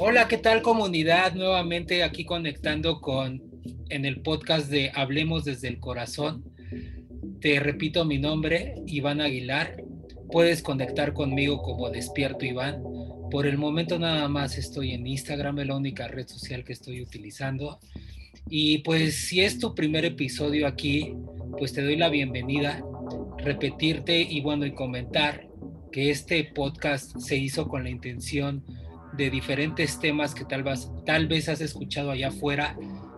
Hola, ¿qué tal comunidad? Nuevamente aquí conectando con en el podcast de Hablemos desde el Corazón. Te repito mi nombre, Iván Aguilar. Puedes conectar conmigo como Despierto Iván. Por el momento nada más estoy en Instagram, es la única red social que estoy utilizando. Y pues si es tu primer episodio aquí, pues te doy la bienvenida, repetirte y bueno, y comentar que este podcast se hizo con la intención de diferentes temas que tal vez, tal vez has escuchado allá afuera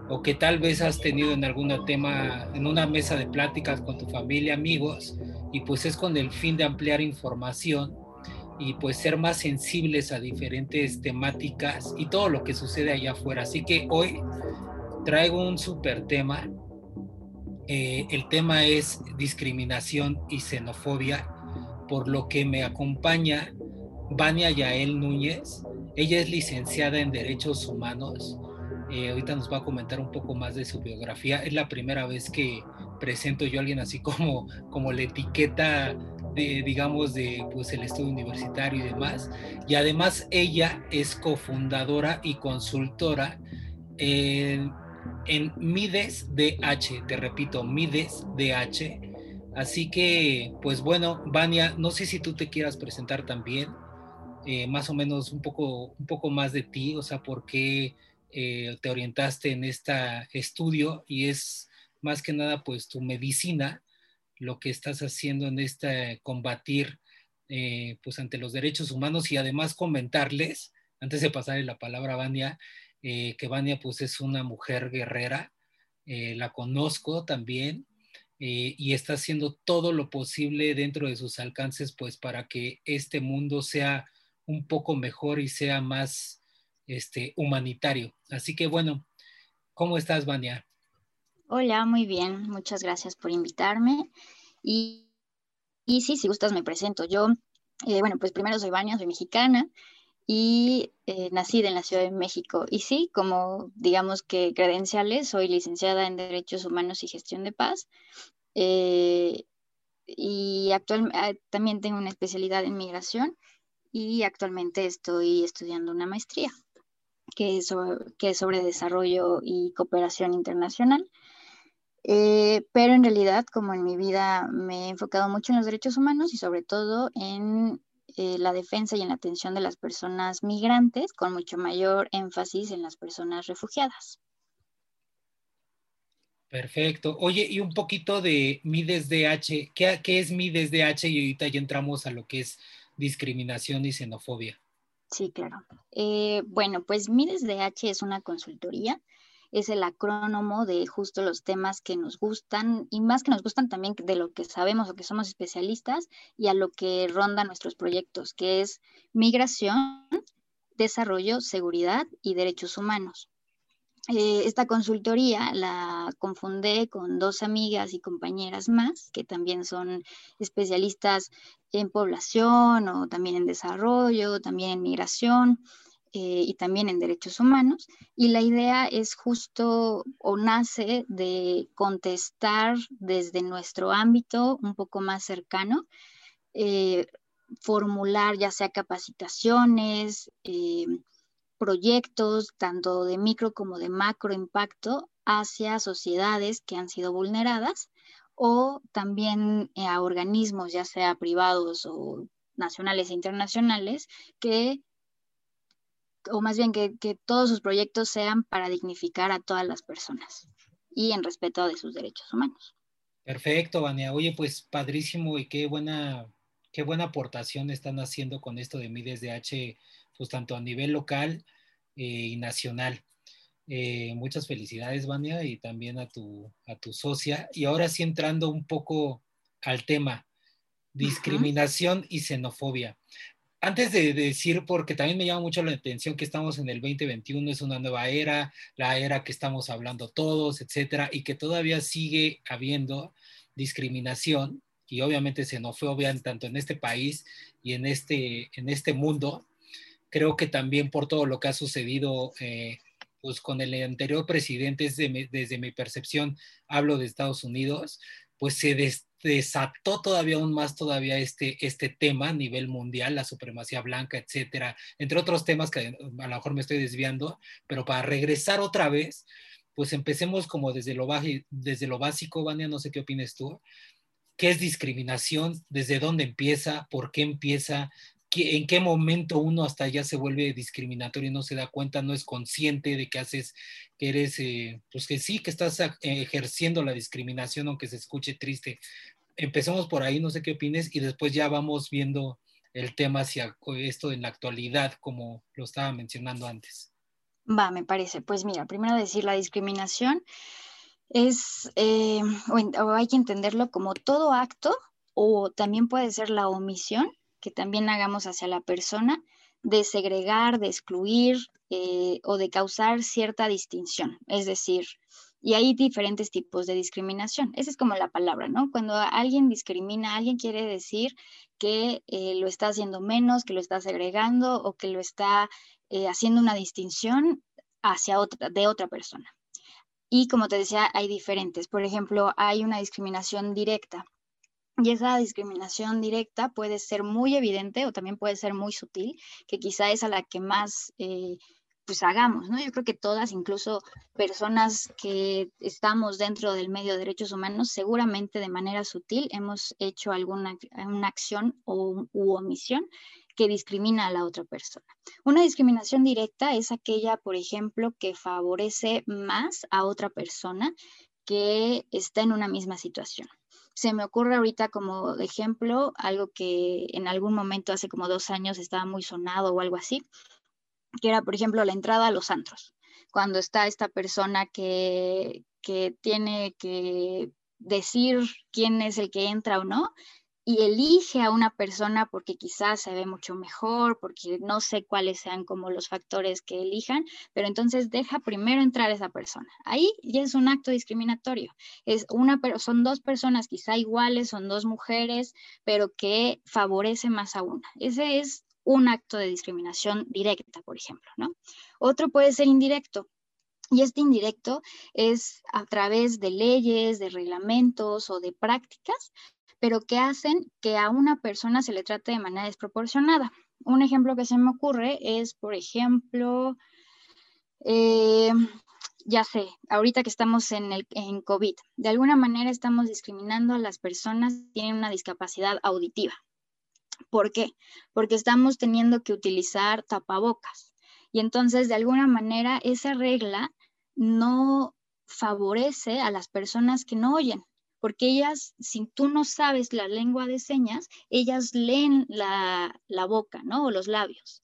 o que tal vez has tenido en algún tema, en una mesa de pláticas con tu familia, amigos, y pues es con el fin de ampliar información y pues ser más sensibles a diferentes temáticas y todo lo que sucede allá afuera. Así que hoy traigo un super tema. Eh, el tema es discriminación y xenofobia, por lo que me acompaña Vania Yael Núñez. Ella es licenciada en Derechos Humanos eh, ahorita nos va a comentar un poco más de su biografía. Es la primera vez que presento yo a alguien así como, como la etiqueta digamos, de pues el estudio universitario y demás. Y además ella es cofundadora y consultora en, en Mides DH, te repito, Mides DH. Así que, pues bueno, Vania, no sé si tú te quieras presentar también, eh, más o menos un poco, un poco más de ti, o sea, por qué eh, te orientaste en este estudio y es más que nada pues tu medicina, lo que estás haciendo en este combatir eh, pues ante los derechos humanos y además comentarles, antes de pasarle la palabra a Vania, eh, que Vania pues es una mujer guerrera, la conozco también y está haciendo todo lo posible dentro de sus alcances pues para que este mundo sea un poco mejor y sea más este, humanitario. Así que bueno, ¿cómo estás, Vania? Hola, muy bien, muchas gracias por invitarme. Y, y sí, si gustas me presento. Yo, eh, bueno, pues primero soy Vania, soy mexicana y eh, nacida en la Ciudad de México. Y sí, como digamos que credenciales, soy licenciada en Derechos Humanos y Gestión de Paz. Eh, y actualmente ah, también tengo una especialidad en migración y actualmente estoy estudiando una maestría que es sobre, desarrollo y cooperación internacional. Eh, pero en realidad, como en mi vida me he enfocado mucho en los derechos humanos y sobre todo en eh, la defensa y en la atención de las personas migrantes, con mucho mayor énfasis en las personas refugiadas. Perfecto. Oye, y un poquito de Mides DH. ¿Qué, ¿Qué es Mides DH? Y ahorita ya entramos a lo que es discriminación y xenofobia. Sí, claro. Eh, bueno, pues Mides DH es una consultoría, es el acrónomo de justo los temas que nos gustan y más que nos gustan también de lo que sabemos o que somos especialistas y a lo que ronda nuestros proyectos, que es migración, desarrollo, seguridad y derechos humanos. Eh, esta consultoría la confundé con dos amigas y compañeras más que también son especialistas en población o también en desarrollo, también en migración eh, y también en derechos humanos. Y la idea es justo o nace de contestar desde nuestro ámbito un poco más cercano, eh, formular ya sea capacitaciones, proyectos, tanto de micro como de macro impacto, hacia sociedades que han sido vulneradas o también eh, a organismos, ya sea privados o nacionales e internacionales, que, o más bien que, que todos sus proyectos sean para dignificar a todas las personas y en respeto de sus derechos humanos. Perfecto, Vania. Oye, pues padrísimo y qué buena, qué buena aportación están haciendo con esto de Mides H pues tanto a nivel local eh, y nacional. Eh, muchas felicidades, Vania, y también a tu, a tu socia. Y ahora sí entrando un poco al tema, discriminación y xenofobia. Antes de, decir, porque también me llama mucho la atención que estamos en el 2021, es una nueva era, la era que estamos hablando todos, etcétera, y que todavía sigue habiendo discriminación y obviamente xenofobia tanto en este país y en este, en este mundo, creo que también por todo lo que ha sucedido eh, pues con el anterior presidente, desde mi, desde mi, percepción, hablo de Estados Unidos, pues se, desató todavía aún más todavía este, este tema a nivel mundial, la supremacía blanca, etcétera, entre otros temas que a lo mejor me estoy desviando, pero para regresar otra vez, pues empecemos como desde lo, desde lo básico, Vania, no sé qué opinas tú, ¿qué es discriminación? ¿Desde dónde empieza? ¿Por qué empieza? en qué momento uno hasta ya se vuelve discriminatorio y no se da cuenta, no es consciente de que haces, que eres, eh, pues que sí, que estás ejerciendo la discriminación, aunque se escuche triste. Empecemos por ahí, no sé qué opines, y después ya vamos viendo el tema hacia esto en la actualidad, como lo estaba mencionando antes. Va, me parece. Pues mira, primero decir la discriminación es, eh, hay que entenderlo como todo acto, o también puede ser la omisión que también hagamos hacia la persona de segregar, de excluir eh, o de causar cierta distinción. Es decir, y hay diferentes tipos de discriminación. Esa es como la palabra, ¿no? Cuando alguien discrimina, alguien quiere decir que eh, lo está haciendo menos, que lo está segregando o que lo está eh, haciendo una distinción hacia otra, de otra persona. Y como te decía, hay diferentes. Por ejemplo, hay una discriminación directa, y esa discriminación directa puede ser muy evidente o también puede ser muy sutil, que quizá es a la que más eh, pues hagamos, ¿no? Yo creo que todas, incluso personas que estamos dentro del medio de derechos humanos, seguramente de manera sutil hemos hecho alguna una acción o, u omisión que discrimina a la otra persona. Una discriminación directa es aquella, por ejemplo, que favorece más a otra persona que está en una misma situación. Se me ocurre ahorita como ejemplo algo que en algún momento hace como dos años estaba muy sonado o algo así, que era, por ejemplo, la entrada a los antros. Cuando está esta persona que, que tiene que decir quién es el que entra o no, y elige a una persona porque quizás se ve mucho mejor, porque no sé cuáles sean como los factores que elijan, pero entonces deja primero entrar a esa persona. Ahí ya es un acto discriminatorio. Es una, son dos personas quizá iguales, son dos mujeres, pero que favorece más a una. Ese es un acto de discriminación directa, por ejemplo, ¿no? Otro puede ser indirecto. Y este indirecto es a través de leyes, de reglamentos o de prácticas pero que hacen que a una persona se le trate de manera desproporcionada. Un ejemplo que se me ocurre es, por ejemplo, eh, ya sé, ahorita que estamos en, el, en COVID, de alguna manera estamos discriminando a las personas que tienen una discapacidad auditiva. ¿Por qué? Porque estamos teniendo que utilizar tapabocas. Y entonces, de alguna manera, esa regla no favorece a las personas que no oyen porque ellas, si tú no sabes la lengua de señas, ellas leen la, boca, ¿no? O los labios.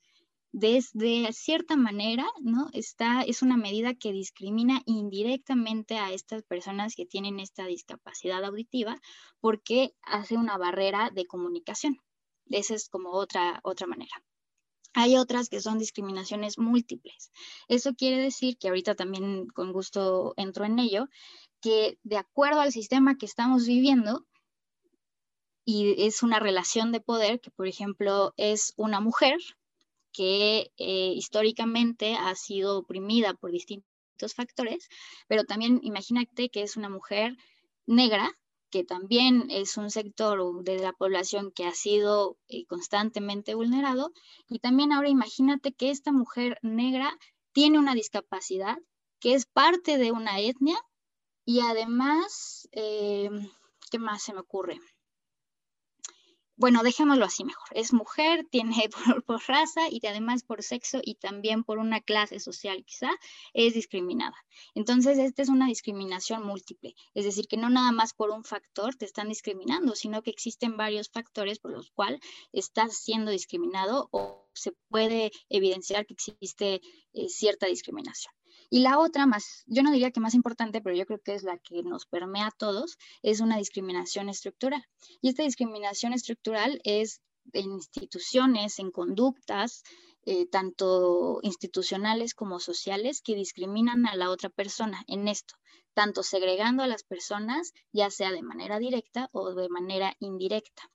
Desde cierta manera, ¿no? Esta es una medida que discrimina indirectamente a estas personas que tienen esta discapacidad auditiva porque hace una barrera de comunicación. Esa es como otra, otra manera. Hay otras que son discriminaciones múltiples. Eso quiere decir que ahorita también con gusto entro en ello, que de acuerdo al sistema que estamos viviendo, y es una relación de poder que, por ejemplo, es una mujer que eh, históricamente ha sido oprimida por distintos factores, pero también imagínate que es una mujer negra, que también es un sector de la población que ha sido eh, constantemente vulnerado, y también ahora imagínate que esta mujer negra tiene una discapacidad que es parte de una etnia y además, eh, ¿qué más se me ocurre? Bueno, dejémoslo así mejor. Es mujer, tiene por, raza y además por sexo y también por una clase social quizá es discriminada. Entonces, esta es una discriminación múltiple. Es decir, que no nada más por un factor te están discriminando, sino que existen varios factores por los cuales estás siendo discriminado o se puede evidenciar que existe eh, cierta discriminación. Y la otra más, yo no diría que más importante, pero yo creo que es la que nos permea a todos, es una discriminación estructural. Y esta discriminación estructural es en instituciones, en conductas, eh, tanto institucionales como sociales, que discriminan a la otra persona en esto, tanto segregando a las personas, ya sea de manera directa o de manera indirecta.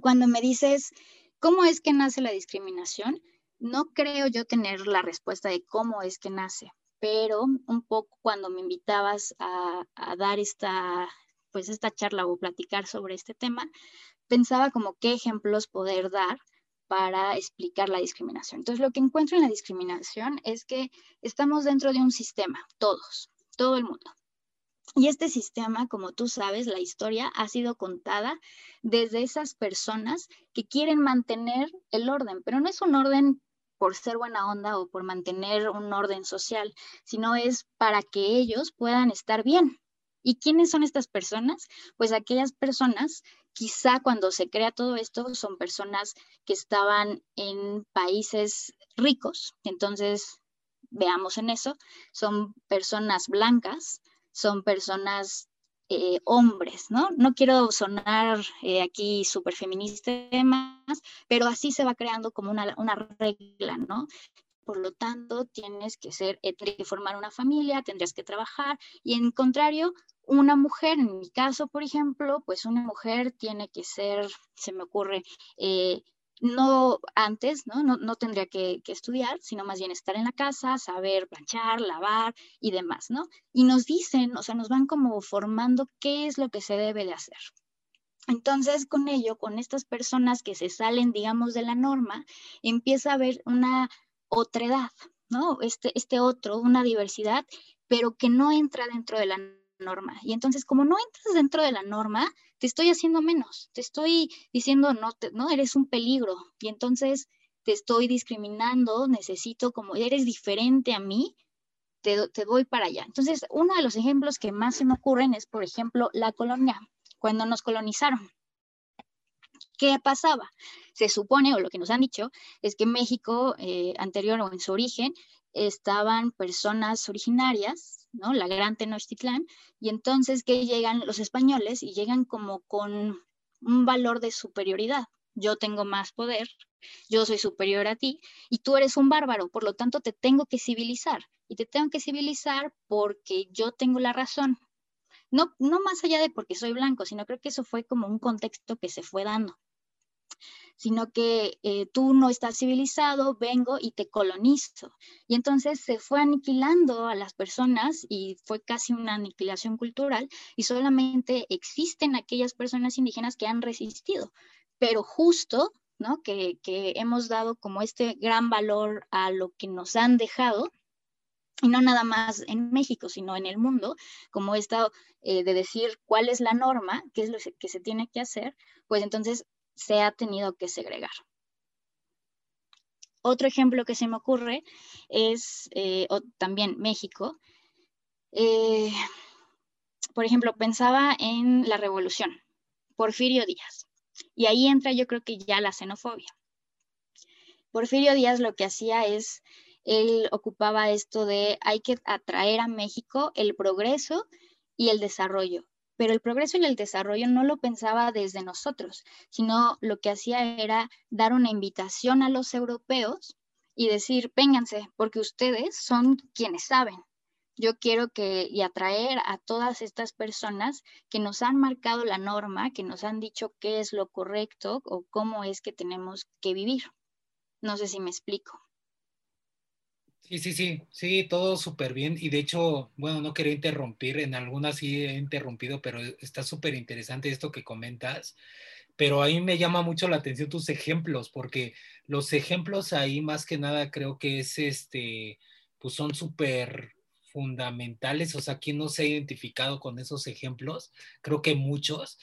Cuando me dices, ¿cómo es que nace la discriminación? No creo yo tener la respuesta de cómo es que nace, pero un poco cuando me invitabas a, dar esta, pues esta charla o platicar sobre este tema, pensaba como qué ejemplos poder dar para explicar la discriminación. Entonces, lo que encuentro en la discriminación es que estamos dentro de un sistema, todos, todo el mundo. Y este sistema, como tú sabes, la historia ha sido contada desde esas personas que quieren mantener el orden, pero no es un orden por ser buena onda o por mantener un orden social, sino es para que ellos puedan estar bien. ¿Y quiénes son estas personas? Pues aquellas personas, quizá cuando se crea todo esto, son personas que estaban en países ricos, entonces veamos en eso, son personas blancas, son personas eh, hombres, ¿no? No quiero sonar eh, aquí súper feminista y demás, pero así se va creando como una, una regla, ¿no? Por lo tanto, tienes que ser, eh, tienes que formar una familia, tendrías que trabajar, y en contrario, una mujer, en mi caso, por ejemplo, pues una mujer tiene que ser, se me ocurre, no antes, ¿no? No, tendría que, estudiar, sino más bien estar en la casa, saber planchar, lavar y demás, ¿no? Y nos dicen, o sea, nos van como formando qué es lo que se debe de hacer. Entonces, con ello, con estas personas que se salen, digamos, de la norma, empieza a haber una otredad, ¿no? Este, este otro, una diversidad, pero que no entra dentro de la norma. Y entonces, como no entras dentro de la norma, te estoy haciendo menos, te estoy diciendo, no, no, eres un peligro. Y entonces te estoy discriminando, necesito, como eres diferente a mí, te, te voy para allá. Entonces, uno de los ejemplos que más se me ocurren es, por ejemplo, la colonia, cuando nos colonizaron. ¿Qué pasaba? Se supone, o lo que nos han dicho, es que México, eh, anterior o en su origen, estaban personas originarias ¿no? La gran Tenochtitlán, y entonces que llegan los españoles y llegan como con un valor de superioridad. Yo tengo más poder, yo soy superior a ti y tú eres un bárbaro, por lo tanto te tengo que civilizar y te tengo que civilizar porque yo tengo la razón. No, no más allá de porque soy blanco, sino creo que eso fue como un contexto que se fue dando sino que eh, tú no estás civilizado, vengo y te colonizo. Y entonces se fue aniquilando a las personas y fue casi una aniquilación cultural y solamente existen aquellas personas indígenas que han resistido. Pero justo, ¿no? Que, hemos dado como este gran valor a lo que nos han dejado, y no nada más en México, sino en el mundo, como esto eh, de decir cuál es la norma, qué es lo que se tiene que hacer, pues entonces se ha tenido que segregar. Otro ejemplo que se me ocurre es eh, también México. Eh, por ejemplo, pensaba en la revolución, Porfirio Díaz. Y ahí entra yo creo que ya la xenofobia. Porfirio Díaz lo que hacía es, él ocupaba esto de hay que atraer a México el progreso y el desarrollo pero el progreso y el desarrollo no lo pensaba desde nosotros, sino lo que hacía era dar una invitación a los europeos y decir, vénganse, porque ustedes son quienes saben. Yo quiero que y atraer a todas estas personas que nos han marcado la norma, que nos han dicho qué es lo correcto o cómo es que tenemos que vivir. No sé si me explico. Sí, sí, sí, sí, todo súper bien. Y de hecho, bueno, no quería interrumpir, en algunas sí he interrumpido, pero está súper interesante esto que comentas. Pero ahí me llama mucho la atención tus ejemplos, porque los ejemplos ahí más que nada creo que es este, pues son súper fundamentales. O sea, ¿quién no se ha identificado con esos ejemplos? Creo que muchos,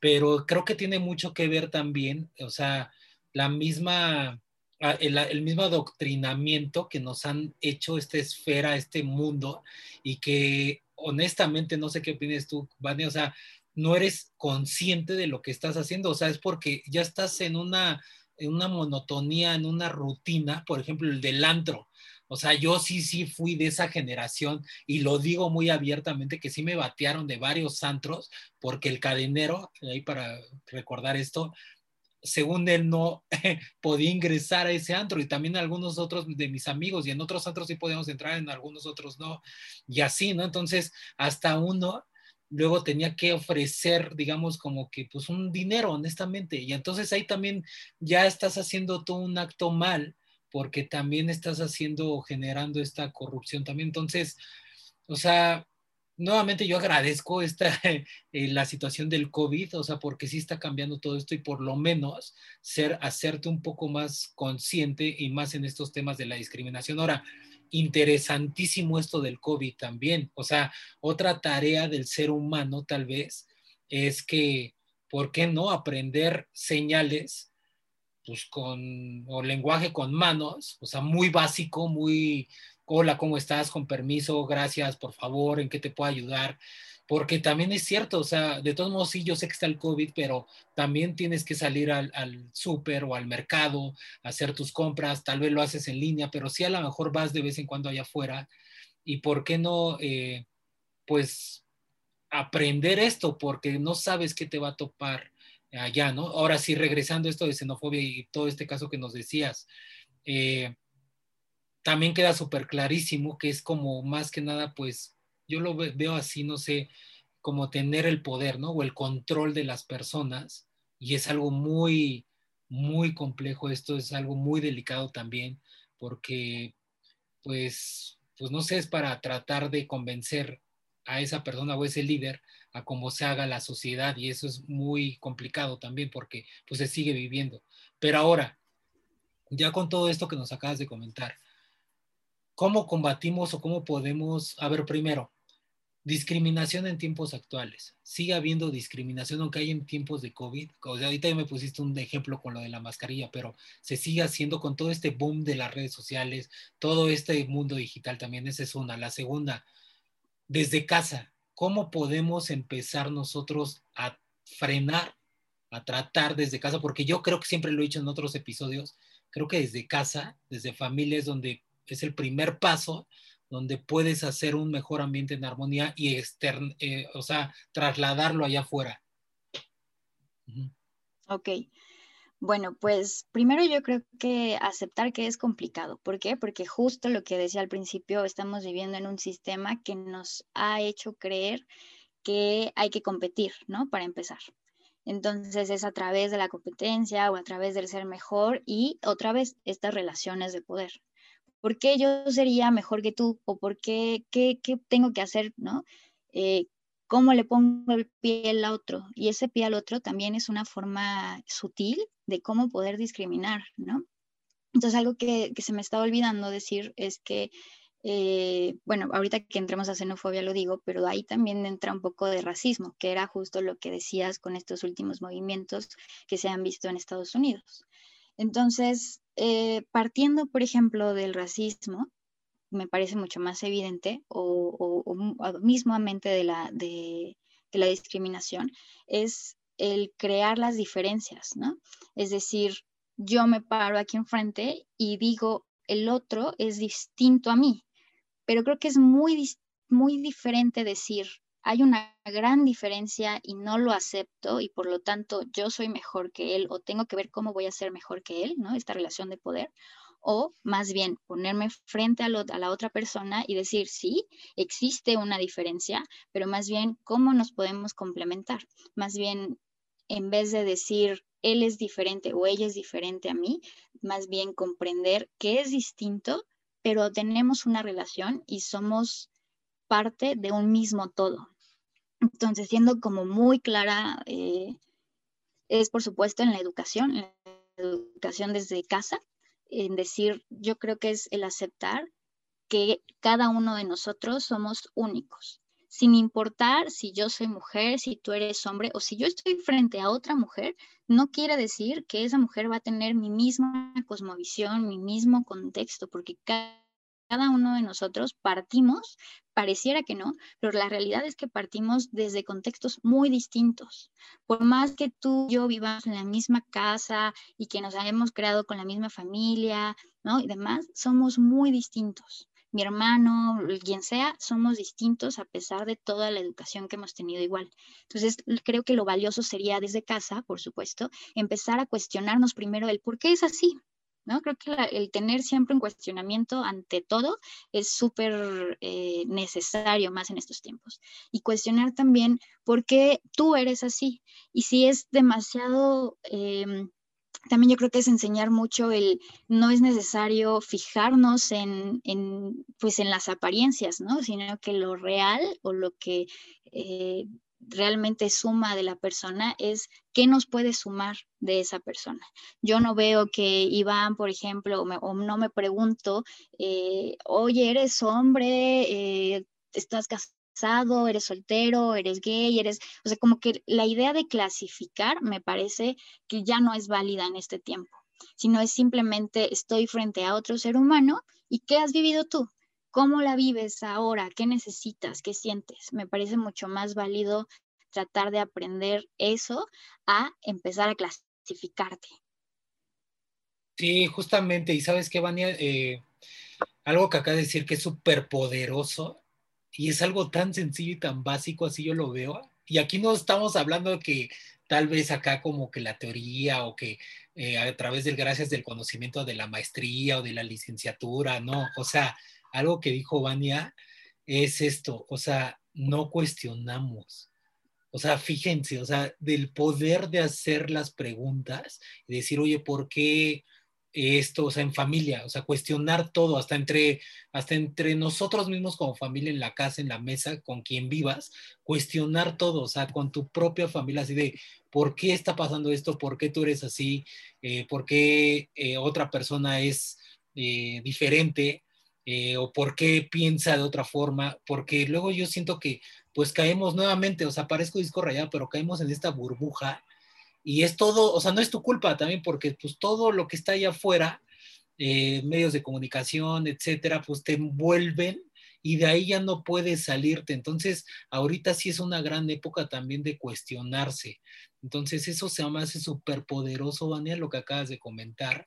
pero creo que tiene mucho que ver también, o sea, la misma el, mismo adoctrinamiento que nos han hecho esta esfera, este mundo, y que honestamente no sé qué opinas tú, Vane, o sea, no eres consciente de lo que estás haciendo, o sea, es porque ya estás en una, en una monotonía, en una rutina, por ejemplo, el del antro. O sea, yo sí, sí fui de esa generación y lo digo muy abiertamente que sí me batearon de varios antros porque el cadenero, ahí para recordar esto, según él no podía ingresar a ese antro y también algunos otros de mis amigos y en otros antros sí podíamos entrar, en algunos otros no, y así, ¿no? Entonces, hasta uno luego tenía que ofrecer, digamos, como que pues un dinero, honestamente, y entonces ahí también ya estás haciendo todo un acto mal porque también estás haciendo o generando esta corrupción también. Entonces, o sea, nuevamente yo agradezco esta, eh, la situación del COVID, o sea, porque sí está cambiando todo esto y por lo menos ser, hacerte un poco más consciente y más en estos temas de la discriminación. Ahora, interesantísimo esto del COVID también, o sea, otra tarea del ser humano tal vez es que, ¿por qué no aprender señales? Pues con, o lenguaje con manos, o sea, muy básico, muy, hola, ¿cómo estás? Con permiso, gracias, por favor, ¿en qué te puedo ayudar? Porque también es cierto, o sea, de todos modos sí, yo sé que está el COVID, pero también tienes que salir al, súper o al mercado, hacer tus compras, tal vez lo haces en línea, pero sí a lo mejor vas de vez en cuando allá afuera. ¿Y por qué no, eh, pues, aprender esto? Porque no sabes qué te va a topar allá, ¿no? Ahora sí, regresando a esto de xenofobia y todo este caso que nos decías, eh, también queda súper clarísimo que es como más que nada, pues yo lo veo así, no sé, como tener el poder, ¿no? O el control de las personas. Y es algo muy, muy complejo esto, es algo muy delicado también, porque, pues, pues no sé, es para tratar de convencer a esa persona o ese líder a cómo se haga la sociedad y eso es muy complicado también porque pues se sigue viviendo. Pero ahora, ya con todo esto que nos acabas de comentar, ¿Cómo combatimos o cómo podemos, a ver, primero, discriminación en tiempos actuales. Sigue habiendo discriminación, aunque hay en tiempos de COVID. ahorita ya me pusiste un ejemplo con lo de la mascarilla, pero se sigue haciendo con todo este boom de las redes sociales, todo este mundo digital también. Esa es una. La segunda, desde casa, ¿cómo podemos empezar nosotros a frenar, a tratar desde casa? Porque yo creo que siempre lo he dicho en otros episodios, creo que desde casa, desde familias donde es el primer paso donde puedes hacer un mejor ambiente en armonía y extern, eh, o sea, trasladarlo allá afuera. Ok. Bueno, pues primero yo creo que aceptar que es complicado. ¿Por qué? Porque justo lo que decía al principio, estamos viviendo en un sistema que nos ha hecho creer que hay que competir, ¿no? Para empezar. Entonces es a través de la competencia o a través del ser mejor y otra vez estas relaciones de poder. ¿Por qué yo sería mejor que tú? ¿O por qué, qué, tengo que hacer, no? Eh, ¿Cómo le pongo el pie al otro? Y ese pie al otro también es una forma sutil de cómo poder discriminar, ¿no? Entonces, algo que, se me estaba olvidando decir es que, eh, bueno, ahorita que entremos a xenofobia lo digo, pero ahí también entra un poco de racismo, que era justo lo que decías con estos últimos movimientos que se han visto en Estados Unidos. Entonces, eh, partiendo, por ejemplo, del racismo, me parece mucho más evidente, o, mismamente de la, de, la discriminación, es el crear las diferencias, ¿no? Es decir, yo me paro aquí enfrente y digo, el otro es distinto a mí, pero creo que es muy, muy diferente decir, hay una gran diferencia y no lo acepto y por lo tanto yo soy mejor que él o tengo que ver cómo voy a ser mejor que él, ¿no? Esta relación de poder. O más bien ponerme frente a, la otra persona y decir, sí, existe una diferencia, pero más bien cómo nos podemos complementar. Más bien, en vez de decir, él es diferente o ella es diferente a mí, más bien comprender que es distinto, pero tenemos una relación y somos parte de un mismo todo. Entonces, siendo como muy clara, eh, es por supuesto en la educación, en la educación desde casa, en decir, yo creo que es el aceptar que cada uno de nosotros somos únicos, sin importar si yo soy mujer, si tú eres hombre o si yo estoy frente a otra mujer, no quiere decir que esa mujer va a tener mi misma cosmovisión, mi mismo contexto, porque cada cada uno de nosotros partimos, pareciera que no, pero la realidad es que partimos desde contextos muy distintos. Por más que tú y yo vivamos en la misma casa y que nos hayamos creado con la misma familia, ¿no? Y demás, somos muy distintos. Mi hermano, quien sea, somos distintos a pesar de toda la educación que hemos tenido igual. Entonces, creo que lo valioso sería desde casa, por supuesto, empezar a cuestionarnos primero el por qué es así, Creo que el tener siempre un cuestionamiento ante todo es súper eh, necesario más en estos tiempos. Y cuestionar también por qué tú eres así. Y si es demasiado... Em, también yo creo que es enseñar mucho el, no es necesario fijarnos en, en pues en las apariencias, ¿no? Sino que lo real o lo que eh, realmente suma de la persona es qué nos puede sumar de esa persona. Yo no veo que Iván, por ejemplo, o, no me pregunto, eh, oye, eres hombre, eh, estás casado, eres soltero, eres gay, eres, o sea, como que la idea de clasificar me parece que ya no es válida en este tiempo, sino es simplemente estoy frente a otro ser humano y qué has vivido tú, ¿Cómo la vives ahora? ¿Qué necesitas? ¿Qué sientes? Me parece mucho más válido tratar de aprender eso a empezar a clasificarte. Sí, justamente. Y sabes qué, Vania, eh, algo que acaba de decir que es súper poderoso y es algo tan sencillo y tan básico, así yo lo veo. Y aquí no estamos hablando de que tal vez acá como que la teoría o que eh, a través del gracias del conocimiento de la maestría o de la licenciatura, no, o sea, algo que dijo Vania es esto, o sea, no cuestionamos. O sea, fíjense, o sea, del poder de hacer las preguntas y decir, oye, ¿por qué esto? O sea, en familia, o sea, cuestionar todo, hasta entre, hasta entre nosotros mismos como familia, en la casa, en la mesa, con quien vivas, cuestionar todo, o sea, con tu propia familia, así de, ¿por qué está pasando esto? ¿Por qué tú eres así? Eh, ¿Por qué eh, otra persona es eh, diferente? Eh, o por qué piensa de otra forma, porque luego yo siento que pues caemos nuevamente, o sea, parezco disco rayado, pero caemos en esta burbuja y es todo, o sea, no es tu culpa también, porque pues todo lo que está allá afuera, eh, medios de comunicación, etcétera, pues te envuelven y de ahí ya no puedes salirte. Entonces, ahorita sí es una gran época también de cuestionarse. Entonces, eso se llama hace súper poderoso, Daniel, lo que acabas de comentar,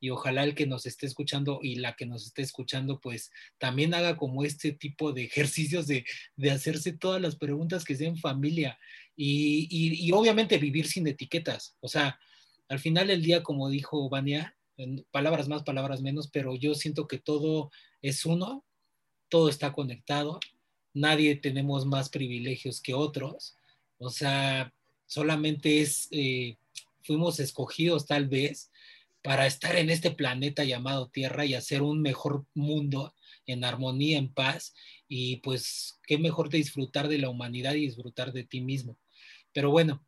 y ojalá el que nos esté escuchando y la que nos esté escuchando, pues también haga como este tipo de ejercicios de, hacerse todas las preguntas que sean familia y, y, obviamente vivir sin etiquetas. O sea, al final del día, como dijo Vania, palabras más, palabras menos, pero yo siento que todo es uno, todo está conectado, nadie tenemos más privilegios que otros, o sea, solamente es, eh, fuimos escogidos tal vez para estar en este planeta llamado Tierra y hacer un mejor mundo en armonía, en paz, y pues qué mejor de disfrutar de la humanidad y disfrutar de ti mismo. Pero bueno,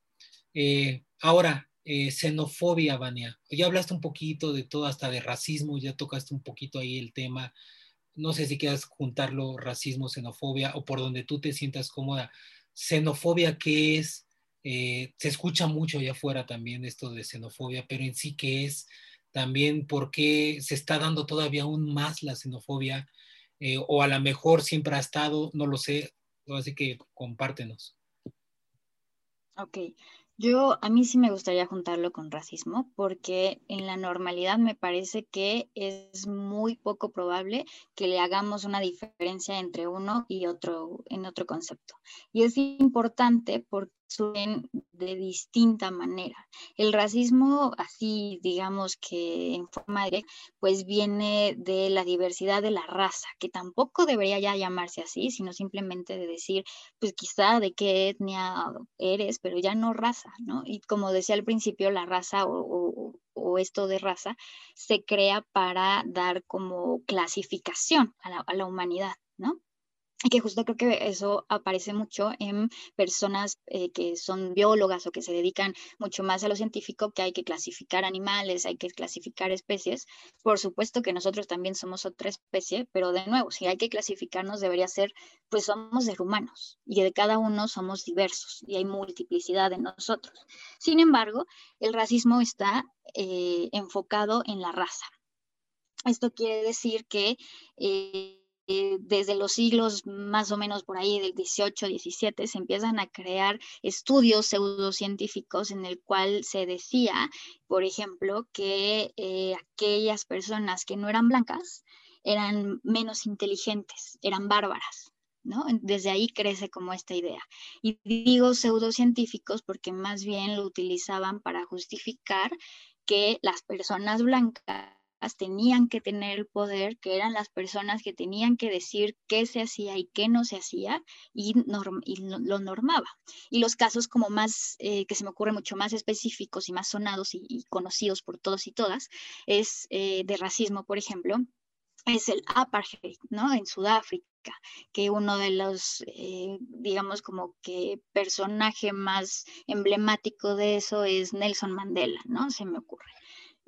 eh, ahora, eh, xenofobia, Vania. Ya hablaste un poquito de todo, hasta de racismo, ya tocaste un poquito ahí el tema. No sé si quieras juntarlo, racismo, xenofobia, o por donde tú te sientas cómoda. Xenofobia, ¿qué es? Eh, se escucha mucho allá afuera también esto de xenofobia, pero en sí que es también por qué se está dando todavía aún más la xenofobia, eh, o a lo mejor siempre ha estado, no lo sé, así que compártenos. Ok, yo a mí sí me gustaría juntarlo con racismo porque en la normalidad me parece que es muy poco probable que le hagamos una diferencia entre uno y otro en otro concepto. Y es importante porque suelen de distinta manera. El racismo, así digamos que en forma de, pues viene de la diversidad de la raza, que tampoco debería ya llamarse así, sino simplemente de decir, pues quizá de qué etnia eres, pero ya no raza, ¿no? Y como decía al principio, la raza o, esto de raza se crea para dar como clasificación a la, a la humanidad, ¿no? Que justo creo que eso aparece mucho en personas eh, que son biólogas o que se dedican mucho más a lo científico, que hay que clasificar animales, hay que clasificar especies. Por supuesto que nosotros también somos otra especie, pero de nuevo, si hay que clasificarnos debería ser, pues somos seres humanos y de cada uno somos diversos y hay multiplicidad en nosotros. Sin embargo, el racismo está eh, enfocado en la raza. Esto quiere decir que... Eh, eh, desde los siglos más o menos por ahí del 18, 17, se empiezan a crear estudios pseudocientíficos en el cual se decía, por ejemplo, que eh, aquellas personas que no eran blancas eran menos inteligentes, eran bárbaras. ¿No? Desde ahí crece como esta idea. Y digo pseudocientíficos porque más bien lo utilizaban para justificar que las personas blancas tenían que tener el poder, que eran las personas que tenían que decir qué se hacía y qué no se hacía y, lo, normaba. Y los casos como más, eh, que se me ocurren mucho más específicos y más sonados y, conocidos por todos y todas, es eh, de racismo, por ejemplo, es el apartheid, ¿no? En Sudáfrica que uno de los, eh, digamos, como que personaje más emblemático de eso es Nelson Mandela, ¿no? Se me ocurre.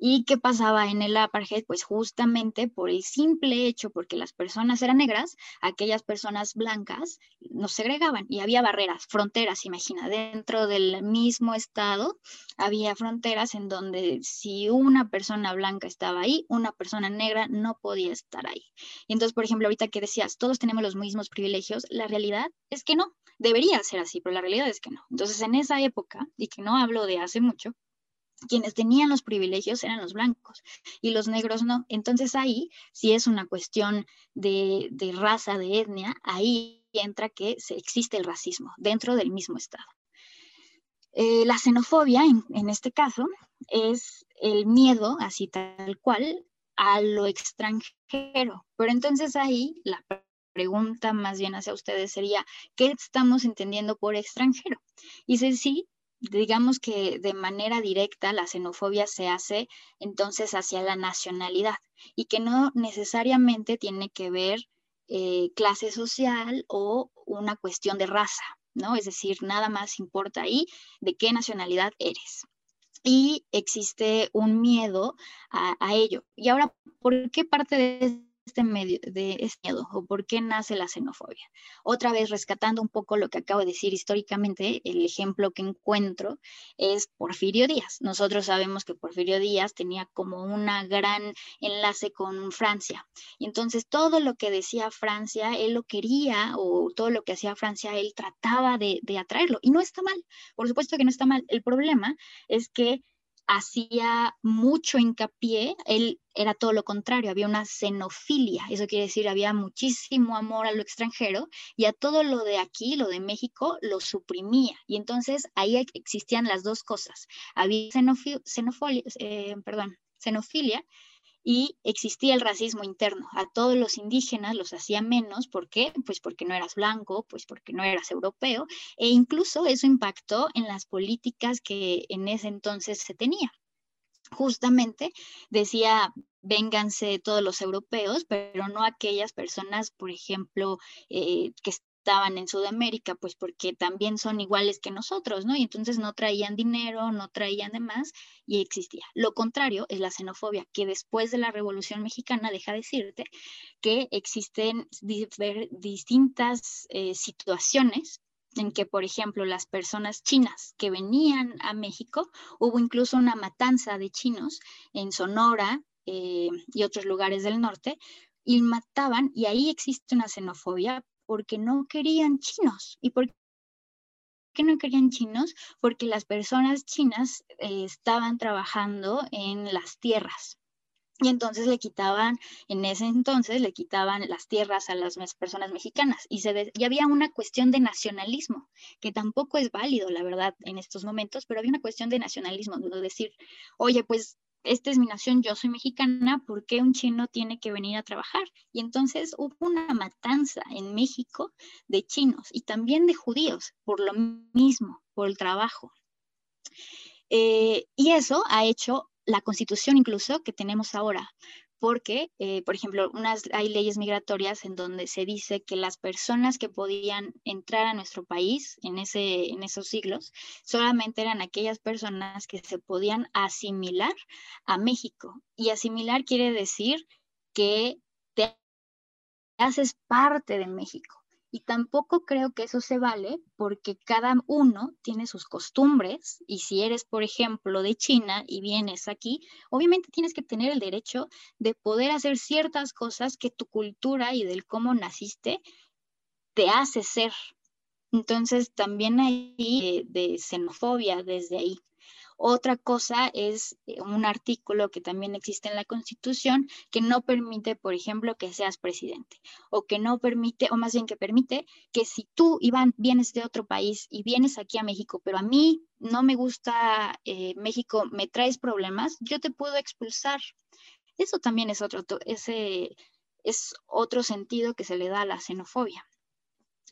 ¿Y qué pasaba en el apartheid? Pues justamente por el simple hecho, porque las personas eran negras, aquellas personas blancas nos segregaban y había barreras, fronteras, imagina, dentro del mismo estado había fronteras en donde si una persona blanca estaba ahí, una persona negra no podía estar ahí. Y entonces, por ejemplo, ahorita que decías, todos tenemos los mismos privilegios, la realidad es que no, debería ser así, pero la realidad es que no. Entonces, en esa época, y que no hablo de hace mucho, quienes tenían los privilegios eran los blancos y los negros no. Entonces ahí, si es una cuestión de, raza, de etnia, ahí entra que existe el racismo dentro del mismo Estado. Eh, la xenofobia, en, este caso, es el miedo, así tal cual, a lo extranjero. Pero entonces ahí la pregunta más bien hacia ustedes sería, ¿qué estamos entendiendo por extranjero? Y si digamos que de manera directa la xenofobia se hace entonces hacia la nacionalidad y que no necesariamente tiene que ver eh, clase social o una cuestión de raza, ¿no? Es decir, nada más importa ahí de qué nacionalidad eres. Y existe un miedo a, a ello. Y ahora, ¿por qué parte de este medio de este miedo o por qué nace la xenofobia. Otra vez rescatando un poco lo que acabo de decir históricamente, el ejemplo que encuentro es Porfirio Díaz. Nosotros sabemos que Porfirio Díaz tenía como una gran enlace con Francia y entonces todo lo que decía Francia, él lo quería o todo lo que hacía Francia, él trataba de, de atraerlo y no está mal, por supuesto que no está mal. El problema es que hacía mucho hincapié, él era todo lo contrario, había una xenofilia, eso quiere decir, había muchísimo amor a lo extranjero y a todo lo de aquí, lo de México, lo suprimía. Y entonces ahí existían las dos cosas, había eh, perdón, xenofilia y existía el racismo interno. A todos los indígenas los hacía menos, ¿por qué? Pues porque no eras blanco, pues porque no eras europeo, e incluso eso impactó en las políticas que en ese entonces se tenía. Justamente decía, vénganse todos los europeos, pero no aquellas personas, por ejemplo, eh, que estaban en Sudamérica, pues porque también son iguales que nosotros, ¿no? Y entonces no traían dinero, no traían demás y existía. Lo contrario es la xenofobia, que después de la Revolución Mexicana deja decirte que existen distintas eh, situaciones en que, por ejemplo, las personas chinas que venían a México, hubo incluso una matanza de chinos en Sonora eh, y otros lugares del norte, y mataban, y ahí existe una xenofobia porque no querían chinos. ¿Y por qué no querían chinos? Porque las personas chinas eh, estaban trabajando en las tierras. Y entonces le quitaban, en ese entonces le quitaban las tierras a las personas mexicanas. Y, se y había una cuestión de nacionalismo, que tampoco es válido, la verdad, en estos momentos, pero había una cuestión de nacionalismo, de decir, oye, pues esta es mi nación, yo soy mexicana, ¿por qué un chino tiene que venir a trabajar? Y entonces hubo una matanza en México de chinos y también de judíos por lo mismo, por el trabajo. Eh, y eso ha hecho la constitución incluso que tenemos ahora, porque, eh, por ejemplo, unas, hay leyes migratorias en donde se dice que las personas que podían entrar a nuestro país en, ese, en esos siglos solamente eran aquellas personas que se podían asimilar a México. Y asimilar quiere decir que te haces parte de México. Y tampoco creo que eso se vale porque cada uno tiene sus costumbres y si eres, por ejemplo, de China y vienes aquí, obviamente tienes que tener el derecho de poder hacer ciertas cosas que tu cultura y del cómo naciste te hace ser. Entonces también hay de, de xenofobia desde ahí. Otra cosa es eh, un artículo que también existe en la Constitución que no permite, por ejemplo, que seas presidente o que no permite, o más bien que permite que si tú, Iván, vienes de otro país y vienes aquí a México, pero a mí no me gusta eh, México, me traes problemas, yo te puedo expulsar. Eso también es otro, ese, es otro sentido que se le da a la xenofobia.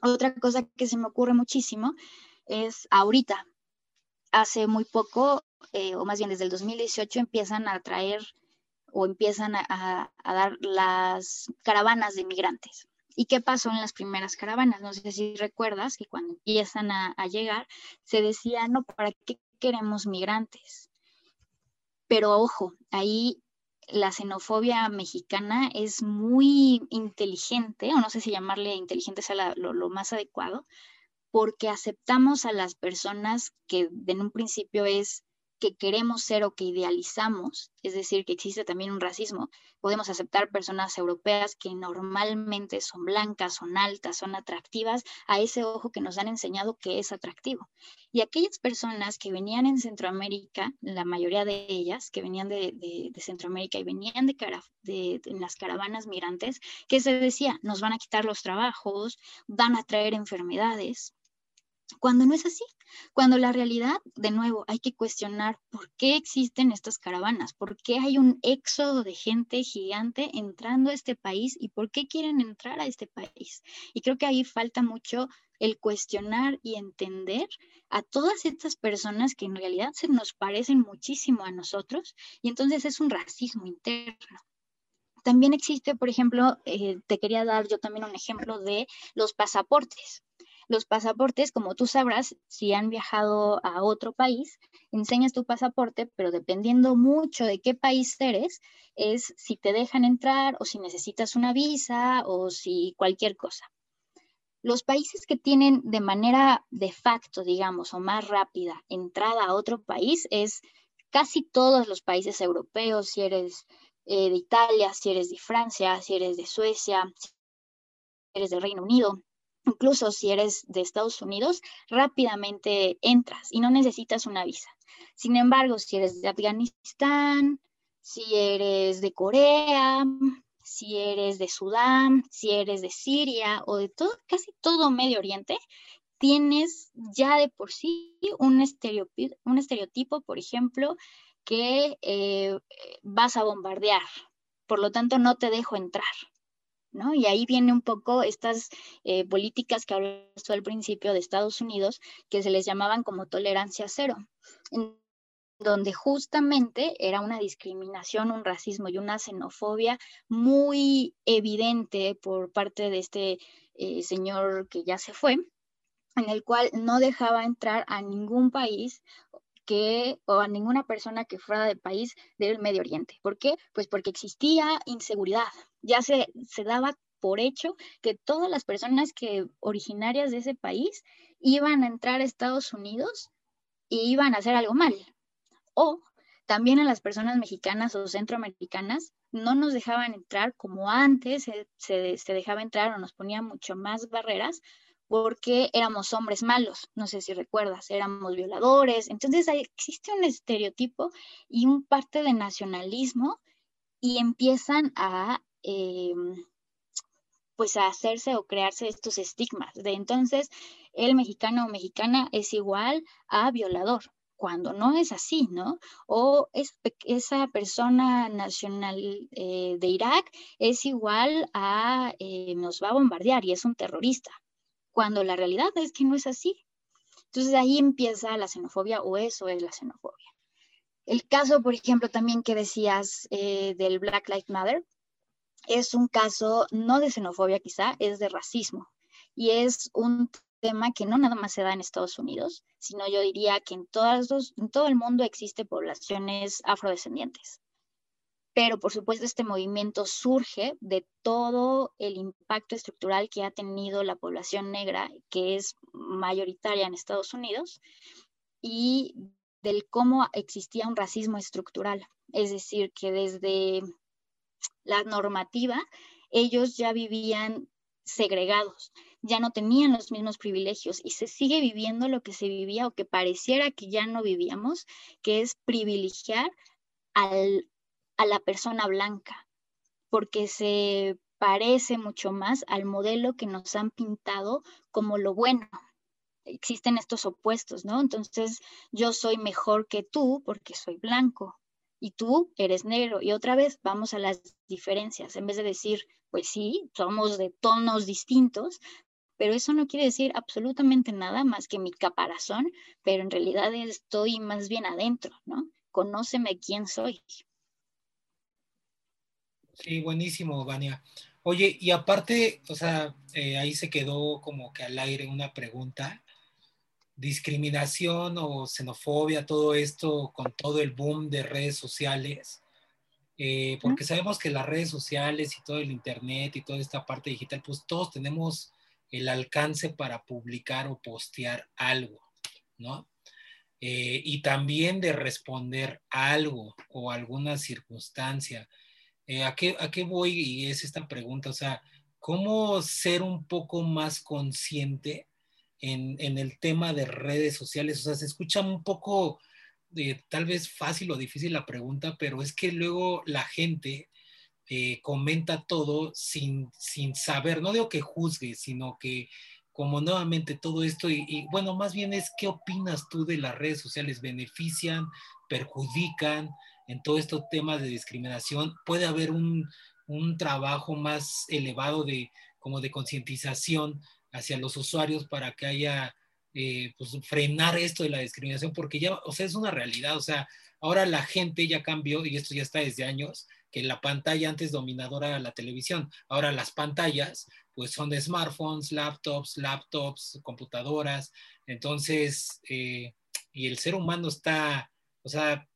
Otra cosa que se me ocurre muchísimo es ahorita, hace muy poco, eh, o más bien desde el 2018, empiezan a traer o empiezan a, dar las caravanas de migrantes. ¿Y qué pasó en las primeras caravanas? No sé si recuerdas que cuando empiezan a, a llegar, se decía, no, ¿para qué queremos migrantes? Pero ojo, ahí la xenofobia mexicana es muy inteligente, o no sé si llamarle inteligente sea lo, más adecuado, porque aceptamos a las personas que en un principio es que queremos ser o que idealizamos, es decir, que existe también un racismo. Podemos aceptar personas europeas que normalmente son blancas, son altas, son atractivas, a ese ojo que nos han enseñado que es atractivo. Y aquellas personas que venían en Centroamérica, la mayoría de ellas que venían de, Centroamérica y venían de, de, en las caravanas migrantes, que se decía, nos van a quitar los trabajos, van a traer enfermedades, cuando no es así, cuando la realidad, de nuevo, hay que cuestionar por qué existen estas caravanas, por qué hay un éxodo de gente gigante entrando a este país y por qué quieren entrar a este país. Y creo que ahí falta mucho el cuestionar y entender a todas estas personas que en realidad se nos parecen muchísimo a nosotros y entonces es un racismo interno. También existe, por ejemplo, eh, te quería dar yo también un ejemplo de los pasaportes. Los pasaportes, como tú sabrás, si han viajado a otro país, enseñas tu pasaporte, pero dependiendo mucho de qué país eres, es si te dejan entrar o si necesitas una visa o si cualquier cosa. Los países que tienen de manera de facto, digamos, o más rápida entrada a otro país es casi todos los países europeos, si eres eh, de Italia, si eres de Francia, si eres de Suecia, si eres del Reino Unido, incluso si eres de Estados Unidos, rápidamente entras y no necesitas una visa. Sin embargo, si eres de Afganistán, si eres de Corea, si eres de Sudán, si eres de Siria o de todo, casi todo Medio Oriente, tienes ya de por sí un estereotipo, por ejemplo, que eh, vas a bombardear. Por lo tanto, no te dejo entrar. Y ahí viene un poco estas eh, políticas que hablaste al principio de Estados Unidos, que se les llamaban como tolerancia cero, donde justamente era una discriminación, un racismo y una xenofobia muy evidente por parte de este eh, señor que ya se fue, en el cual no dejaba entrar a ningún país que, o a ninguna persona que fuera del país del Medio Oriente. ¿Por qué? Pues porque existía inseguridad. Ya se, se daba por hecho que todas las personas que originarias de ese país iban a entrar a Estados Unidos y iban a hacer algo mal. O también a las personas mexicanas o centroamericanas no nos dejaban entrar como antes se, se dejaba entrar o nos ponían mucho más barreras porque éramos hombres malos, no sé si recuerdas, éramos violadores. Entonces existe un estereotipo y un parte de nacionalismo y empiezan a, em, pues a hacerse o crearse estos estigmas de entonces el mexicano o mexicana es igual a violador cuando no es así, ¿no? O esa persona nacional eh, de Irak es igual a eh, nos va a bombardear y es un terrorista cuando la realidad es que no es así. Entonces ahí empieza la xenofobia o eso es la xenofobia. El caso, por ejemplo, también que decías eh, del Black Lives Matter, es un caso no de xenofobia quizá, es de racismo. Y es un tema que no nada más se da en Estados Unidos, sino yo diría que en, todas en todo el mundo existe poblaciones afrodescendientes pero por supuesto este movimiento surge de todo el impacto estructural que ha tenido la población negra, que es mayoritaria en Estados Unidos, y del cómo existía un racismo estructural. Es decir, que desde la normativa ellos ya vivían segregados, ya no tenían los mismos privilegios y se sigue viviendo lo que se vivía o que pareciera que ya no vivíamos, que es privilegiar al a la persona blanca, porque se parece mucho más al modelo que nos han pintado como lo bueno. Existen estos opuestos, ¿no? Entonces, yo soy mejor que tú porque soy blanco y tú eres negro. Y otra vez vamos a las diferencias, en vez de decir, pues sí, somos de tonos distintos, pero eso no quiere decir absolutamente nada más que mi caparazón, pero en realidad estoy más bien adentro, ¿no? Conóceme quién soy. Sí, buenísimo, Vania. Oye, y aparte, o sea, eh, ahí se quedó como que al aire una pregunta. Discriminación o xenofobia, todo esto con todo el boom de redes sociales, eh, porque sabemos que las redes sociales y todo el Internet y toda esta parte digital, pues todos tenemos el alcance para publicar o postear algo, ¿no? Eh, y también de responder algo o alguna circunstancia. Eh, ¿a, qué, ¿A qué voy? Y es esta pregunta, o sea, ¿cómo ser un poco más consciente en, en el tema de redes sociales? O sea, se escucha un poco, eh, tal vez fácil o difícil la pregunta, pero es que luego la gente eh, comenta todo sin, sin saber, no digo que juzgue, sino que como nuevamente todo esto, y, bueno, más bien es qué opinas tú de las redes sociales, benefician, perjudican en todo estos temas de discriminación, puede haber un, un trabajo más elevado de como de concientización hacia los usuarios para que haya eh, pues frenar esto de la discriminación, porque ya, o sea, es una realidad, o sea, ahora la gente ya cambió, y esto ya está desde años, que la pantalla antes dominadora era la televisión. Ahora las pantallas pues son de smartphones, laptops, laptops, computadoras. Entonces, eh, y el ser humano está, o sea,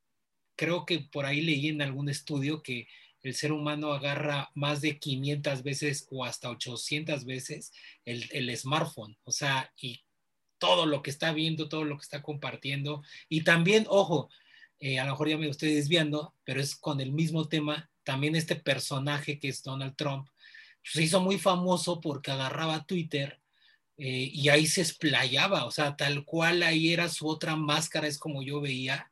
creo que por ahí leí en algún estudio que el ser humano agarra más de 500 veces o hasta 800 veces el, el smartphone. O sea, y todo lo que está viendo, todo lo que está compartiendo. Y también, ojo, eh, a lo mejor ya me estoy desviando, pero es con el mismo tema, también este personaje que es Donald Trump, se hizo muy famoso porque agarraba Twitter eh, y ahí se explayaba, o sea, tal cual ahí era su otra máscara, es como yo veía,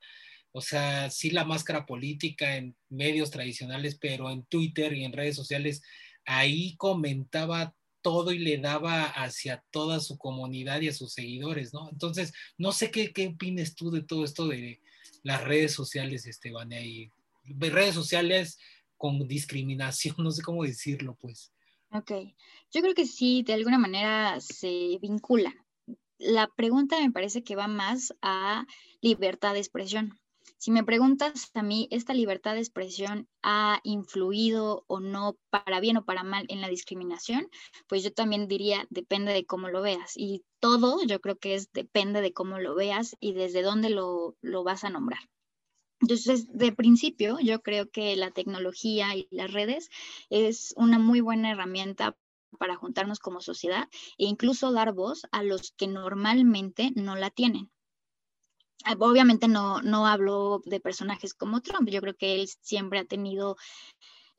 o sea, sí la máscara política en medios tradicionales, pero en Twitter y en redes sociales, ahí comentaba todo y le daba hacia toda su comunidad y a sus seguidores, ¿no? Entonces, no sé qué, qué opines tú de todo esto de, las redes sociales, Esteban, ahí. Redes sociales con discriminación, no sé cómo decirlo, pues. Ok, yo creo que sí, de alguna manera se vincula. La pregunta me parece que va más a libertad de expresión. Si me preguntas a mí, ¿esta libertad de expresión ha influido o no para bien o para mal en la discriminación? Pues yo también diría, depende de cómo lo veas. Y todo yo creo que es depende de cómo lo veas y desde dónde lo, lo vas a nombrar. Entonces, de principio, yo creo que la tecnología y las redes es una muy buena herramienta para juntarnos como sociedad e incluso dar voz a los que normalmente no la tienen. Ah, obviamente no, no hablo de personajes como Trump, yo creo que él siempre ha tenido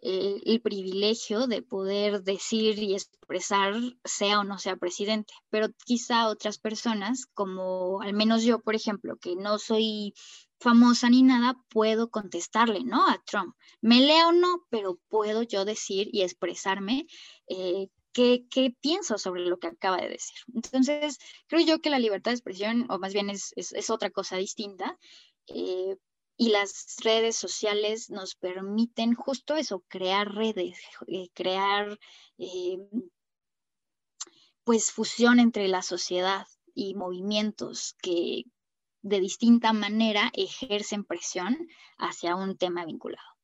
el, el, privilegio de poder decir y expresar sea o no sea presidente, pero quizá otras personas, como al menos yo, por ejemplo, que no soy famosa ni nada, puedo contestarle, ¿no? A Trump. Me leo o no, pero puedo yo decir y expresarme eh, qué, pienso sobre lo que acaba de decir. Entonces, creo yo que la libertad de expresión, o más bien es, otra cosa distinta, eh, y las redes sociales nos permiten justo eso, crear redes, eh, crear eh, pues fusión entre la sociedad y movimientos que de distinta manera ejercen presión hacia un tema vinculado.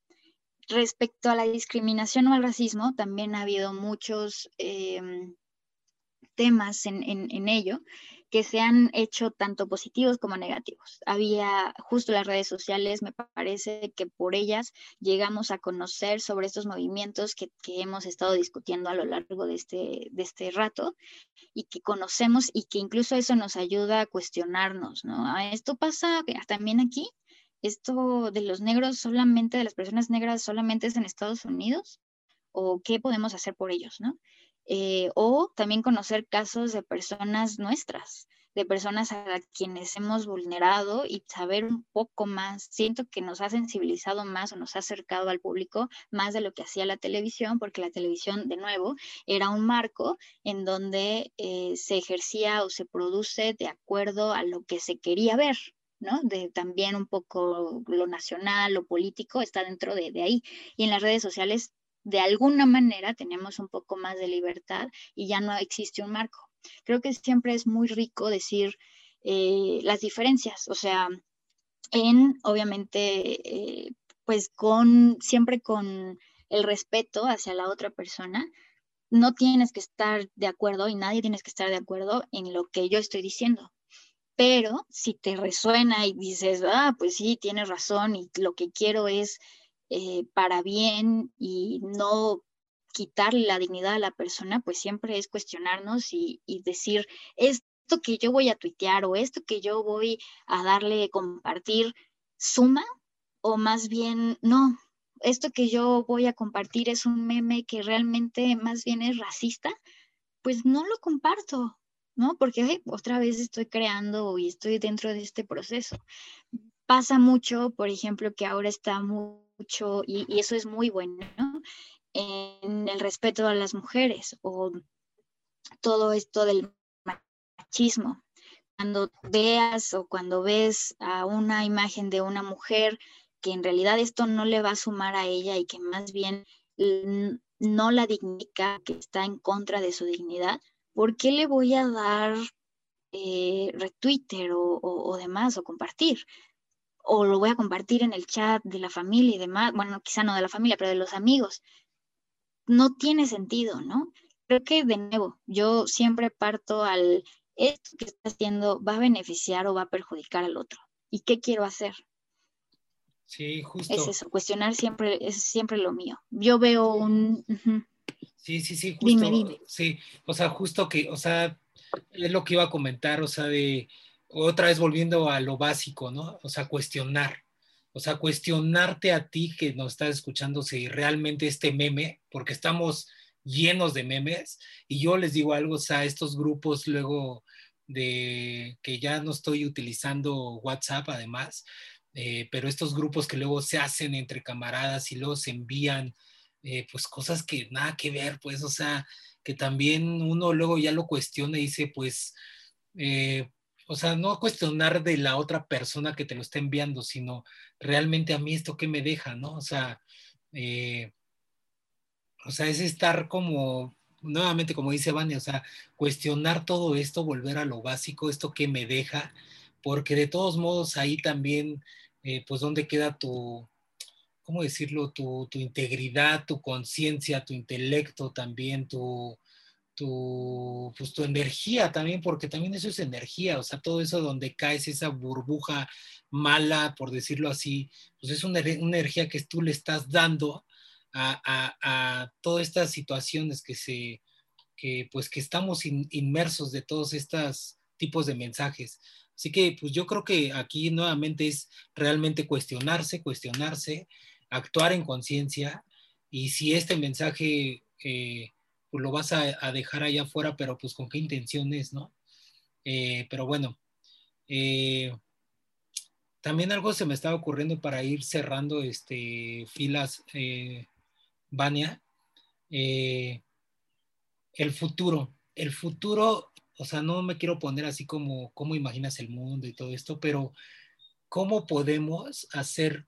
Respecto a la discriminación o al racismo, también ha habido muchos em, temas en, ello que se han hecho tanto positivos como negativos. Había justo las redes sociales, me parece que por ellas llegamos a conocer sobre estos movimientos que, hemos estado discutiendo a lo largo de este, de este rato y que conocemos y que incluso eso nos ayuda a cuestionarnos, ¿no? Ah, esto pasa también aquí, esto de los negros solamente, de las personas negras solamente es en Estados Unidos o qué podemos hacer por ellos, ¿no? Eh, o también conocer casos de personas nuestras, de personas a quienes hemos vulnerado y saber un poco más. Siento que nos ha sensibilizado más o nos ha acercado al público más de lo que hacía la televisión, porque la televisión, de nuevo, era un marco en donde eh, se ejercía o se produce de acuerdo a lo que se quería ver, ¿no? De también un poco lo nacional, lo político, está dentro de, ahí. Y en las redes sociales, de alguna manera, tenemos un poco más de libertad y ya no existe un marco. Creo que siempre es muy rico decir eh, las diferencias, o sea, en, obviamente, eh, pues con, siempre con el respeto hacia la otra persona, no tienes que estar de acuerdo y nadie tienes que estar de acuerdo en lo que yo estoy diciendo. Pero si te resuena y dices, ah, pues sí, tienes razón y lo que quiero es eh, para bien y no quitarle la dignidad a la persona, pues siempre es cuestionarnos y, y decir, esto que yo voy a tuitear o esto que yo voy a darle compartir, suma o más bien no, esto que yo voy a compartir es un meme que realmente más bien es racista, pues no lo comparto, ¿no? Porque otra vez estoy creando y estoy dentro de este proceso. Pasa mucho, por ejemplo, que ahora está mucho, y, eso es muy bueno, ¿no? En el respeto a las mujeres o todo esto del machismo. Cuando veas o cuando ves a una imagen de una mujer que en realidad esto no le va a sumar a ella y que más bien no la dignifica, que está en contra de su dignidad, ¿por qué le voy a dar eh, retwitter o, o, demás o compartir? O lo voy a compartir en el chat de la familia y demás, bueno, quizá no de la familia, pero de los amigos. No tiene sentido, ¿no? Creo que de nuevo, yo siempre parto al, esto que está haciendo va a beneficiar o va a perjudicar al otro. ¿Y qué quiero hacer? Sí, justo. Es eso, cuestionar siempre es siempre lo mío. Yo veo un... Sí, sí, sí, justo. Sí, o sea, justo que, o sea, es lo que iba a comentar, o sea, de otra vez volviendo a lo básico, ¿no? O sea, cuestionar. O sea, cuestionarte a ti que nos estás escuchando si realmente este meme, porque estamos llenos de memes, y yo les digo algo, o sea, estos grupos luego de que ya no estoy utilizando WhatsApp además, eh, pero estos grupos que luego se hacen entre camaradas y luego se envían, eh, pues cosas que nada que ver, pues, o sea, que también uno luego ya lo cuestiona y dice, pues, eh, o sea, no cuestionar de la otra persona que te lo está enviando, sino realmente a mí esto que me deja, ¿no? O sea, o sea, es estar como, nuevamente, como dice Vania, o sea, cuestionar todo esto, volver a lo básico, esto que me deja, porque de todos modos ahí también eh, pues dónde queda tu, ¿cómo decirlo? Tu, integridad, tu conciencia, tu intelecto también, tu, tu, pues tu energía también, porque también eso es energía, o sea, todo eso donde caes, esa burbuja mala, por decirlo así, pues es una, energía que tú le estás dando a, todas estas situaciones que se, que pues que estamos inmersos de todos estos tipos de mensajes. Así que pues yo creo que aquí nuevamente es realmente cuestionarse, cuestionarse, actuar en conciencia y si este mensaje eh, pues lo vas a, dejar allá afuera, pero pues con qué intenciones, ¿no? Eh, pero bueno, eh, también algo se me estaba ocurriendo para ir cerrando este, filas, Vania, el futuro. El futuro o sea, no me quiero poner así como cómo imaginas el mundo y todo esto, pero cómo podemos hacer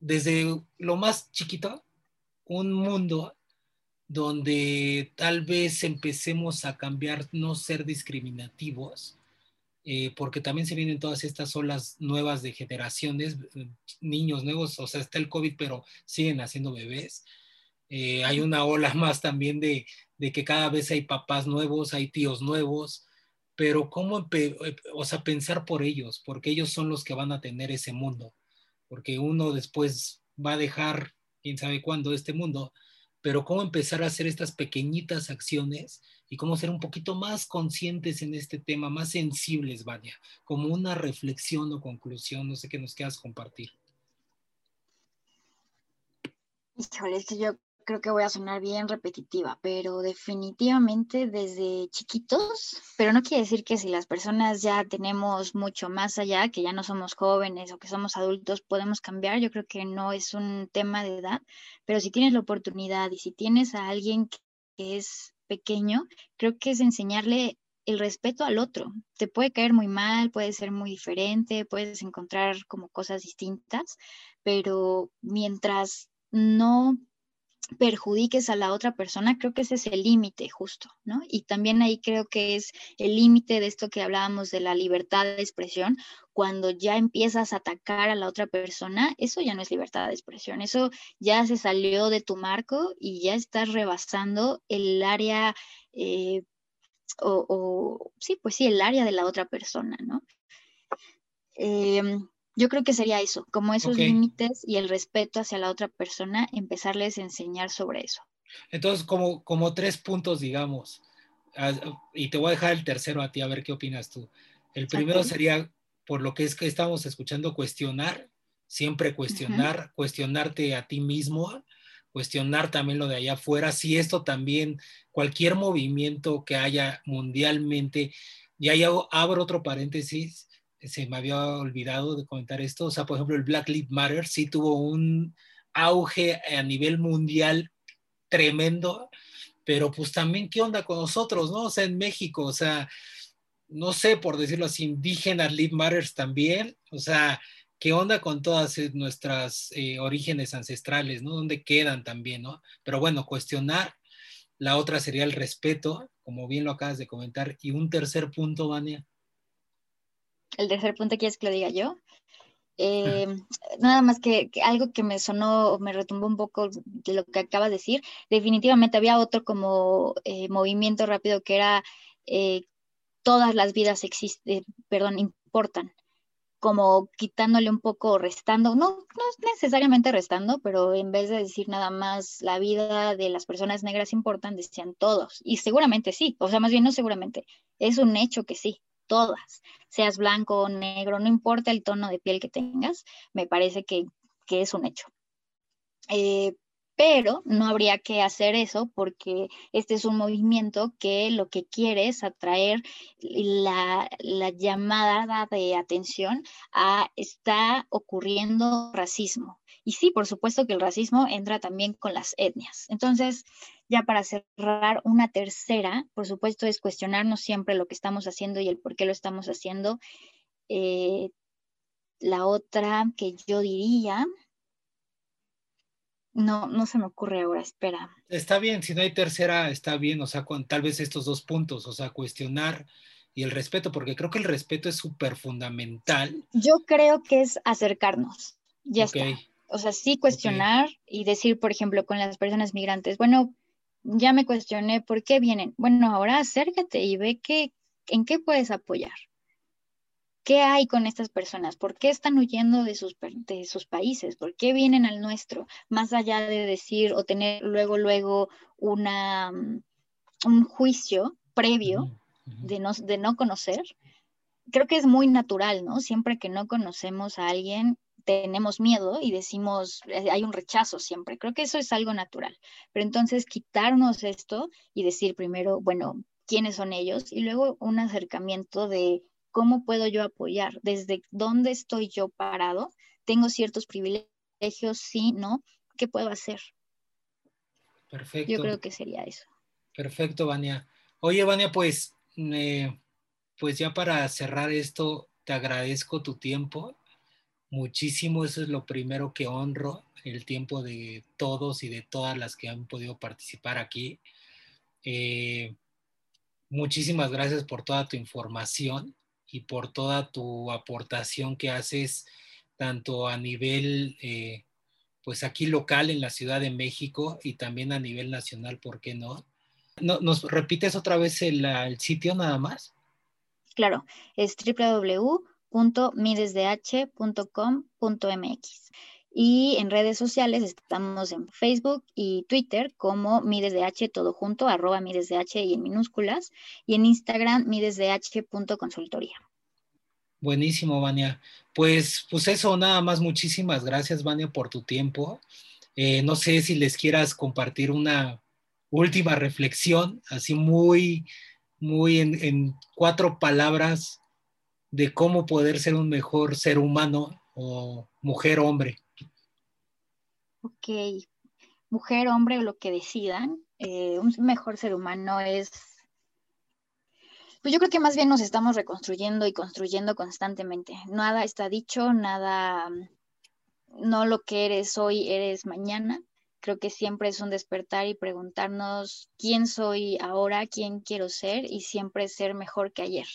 desde lo más chiquito un mundo donde tal vez empecemos a cambiar, no ser discriminativos, eh, porque también se vienen todas estas olas nuevas de generaciones, niños nuevos, o sea, está el COVID, pero siguen haciendo bebés. Eh, hay una ola más también de, de que cada vez hay papás nuevos, hay tíos nuevos, pero cómo, o sea, pensar por ellos, porque ellos son los que van a tener ese mundo, porque uno después va a dejar, quién sabe cuándo, este mundo, pero cómo empezar a hacer estas pequeñitas acciones y cómo ser un poquito más conscientes en este tema, más sensibles, vaya, como una reflexión o conclusión, no sé qué nos quieras compartir. Híjole, que yo creo que voy a sonar bien repetitiva, pero definitivamente desde chiquitos, pero no quiere decir que si las personas ya tenemos mucho más allá, que ya no somos jóvenes o que somos adultos, podemos cambiar. Yo creo que no es un tema de edad, pero si tienes la oportunidad y si tienes a alguien que es pequeño, creo que es enseñarle el respeto al otro. Te puede caer muy mal, puede ser muy diferente, puedes encontrar como cosas distintas, pero mientras no perjudiques a la otra persona, creo que ese es el límite justo, ¿no? Y también ahí creo que es el límite de esto que hablábamos de la libertad de expresión, cuando ya empiezas a atacar a la otra persona, eso ya no es libertad de expresión, eso ya se salió de tu marco y ya estás rebasando el área, eh, o, sí, pues sí, el área de la otra persona, ¿no? Em, yo creo que sería eso, como esos límites y el respeto hacia la otra persona, empezarles a enseñar sobre eso. Entonces, como, como tres puntos, digamos, y te voy a dejar el tercero a ti, a ver qué opinas tú. El primero sería, por lo que es que estamos escuchando, cuestionar, siempre cuestionar, cuestionarte a ti mismo, cuestionar también lo de allá afuera, si esto también, cualquier movimiento que haya mundialmente, y ahí abro otro paréntesis, se me había olvidado de comentar esto, o sea, por ejemplo, el Black Lives Matter sí tuvo un auge a nivel mundial tremendo, pero pues también, ¿qué onda con nosotros, no? O sea, en México, o sea, no sé, por decirlo así, indígenas Lives Matters también, o sea, ¿qué onda con todas nuestras eh, orígenes ancestrales, ¿no? ¿Dónde quedan también, ¿no? Pero bueno, cuestionar. La otra sería el respeto, como bien lo acabas de comentar. Y un tercer punto, Vania el tercer punto quieres que lo diga yo. Eh, nada más que, algo que me sonó, me retumbó un poco de lo que acabas de decir. Definitivamente había otro como eh, movimiento rápido que era eh, todas las vidas existen, perdón, importan, como quitándole un poco, restando, no, no necesariamente restando, pero en vez de decir nada más la vida de las personas negras importan, decían todos. Y seguramente sí, o sea, más bien no seguramente, es un hecho que sí todas, seas blanco o negro, no importa el tono de piel que tengas, me parece que, es un hecho. Eh, pero no habría que hacer eso porque este es un movimiento que lo que quiere es atraer la, la, llamada de atención a está ocurriendo racismo. Y sí, por supuesto que el racismo entra también con las etnias. Entonces, ya para cerrar, una tercera, por supuesto, es cuestionarnos siempre lo que estamos haciendo y el por qué lo estamos haciendo. Eh, la otra que yo diría, no, no se me ocurre ahora, espera. Está bien, si no hay tercera, está bien, o sea, con tal vez estos dos puntos, o sea, cuestionar y el respeto, porque creo que el respeto es súper fundamental. Yo creo que es acercarnos, ya está. O sea, sí cuestionar y decir, por ejemplo, con las personas migrantes, bueno, ya me cuestioné por qué vienen. Bueno, ahora acércate y ve qué, en qué puedes apoyar. ¿Qué hay con estas personas? ¿Por qué están huyendo de sus, de sus países? ¿Por qué vienen al nuestro? Más allá de decir o tener luego, luego una, mm, un juicio previo de no, de no conocer, creo que es muy natural, ¿no? Siempre que no conocemos a alguien, tenemos miedo y decimos, eh, hay un rechazo siempre. Creo que eso es algo natural. Pero entonces quitarnos esto y decir primero, bueno, quiénes son ellos y luego un acercamiento de cómo puedo yo apoyar, desde dónde estoy yo parado, tengo ciertos privilegios, sí, no, ¿qué puedo hacer? Perfecto. Yo creo que sería eso. Perfecto, Vania. Oye, Vania, pues, pues ya para cerrar esto, te agradezco tu tiempo muchísimo. Eso es lo primero que honro, el tiempo de todos y de todas las que han podido participar aquí. Eh, muchísimas gracias por toda tu información y por toda tu aportación que haces tanto a nivel, eh, pues aquí local en la Ciudad de México y también a nivel nacional, ¿por qué no? no ¿Nos repites otra vez el, el sitio nada más? Claro, es www www.midesdh.com.mx. Y en redes sociales estamos en Facebook y Twitter como midesdh, todo junto, arroba midesdh y en minúsculas, y en Instagram midesdh.consultoría. Buenísimo, Vania. Pues, pues eso, nada más, muchísimas gracias, Vania, por tu tiempo. Eh, no sé si les quieras compartir una última reflexión, así muy, muy en cuatro palabras, de cómo poder ser un mejor ser humano o mujer hombre. Ok, mujer, hombre lo que decidan, eh, un mejor ser humano es Pues yo creo que más bien nos estamos reconstruyendo y construyendo constantemente. Nada está dicho, nada, no lo que eres hoy, eres mañana. Creo que siempre es un despertar y preguntarnos quién soy ahora, quién quiero ser y siempre ser mejor que ayer.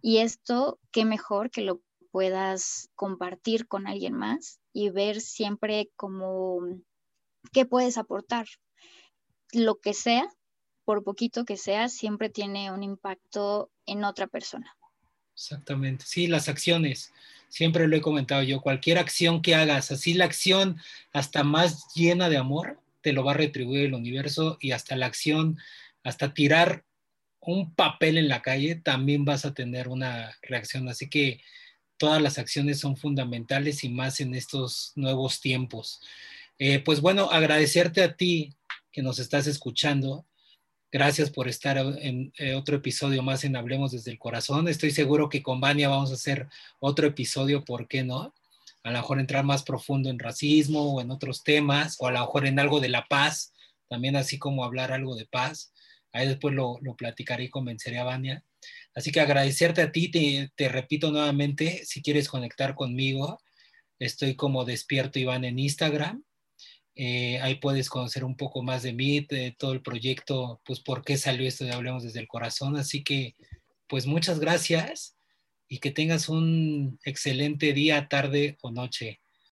Y esto, qué mejor que lo puedas compartir con alguien más y ver siempre como qué puedes aportar. Lo que sea, por poquito que sea, siempre tiene un impacto en otra persona. Exactamente, sí, las acciones, siempre lo he comentado yo, cualquier acción que hagas, así la acción hasta más llena de amor, te lo va a retribuir el universo y hasta la acción, hasta tirar un papel en la calle, también vas a tener una reacción. Así que todas las acciones son fundamentales y más en estos nuevos tiempos. Eh, pues bueno, agradecerte a ti que nos estás escuchando. Gracias por estar en eh, otro episodio más en Hablemos desde el Corazón. Estoy seguro que con Vania vamos a hacer otro episodio, ¿por qué no? A lo mejor entrar más profundo en racismo o en otros temas, o a lo mejor en algo de la paz, también así como hablar algo de paz. Ahí después lo, lo platicaré y convenceré a Vania. Así que agradecerte a ti, te, repito nuevamente, si quieres conectar conmigo, estoy como despierto Iván en Instagram. Eh, ahí puedes conocer un poco más de mí, de todo el proyecto, pues por qué salió esto de Hablemos desde el Corazón. Así que, pues muchas gracias y que tengas un excelente día, tarde o noche.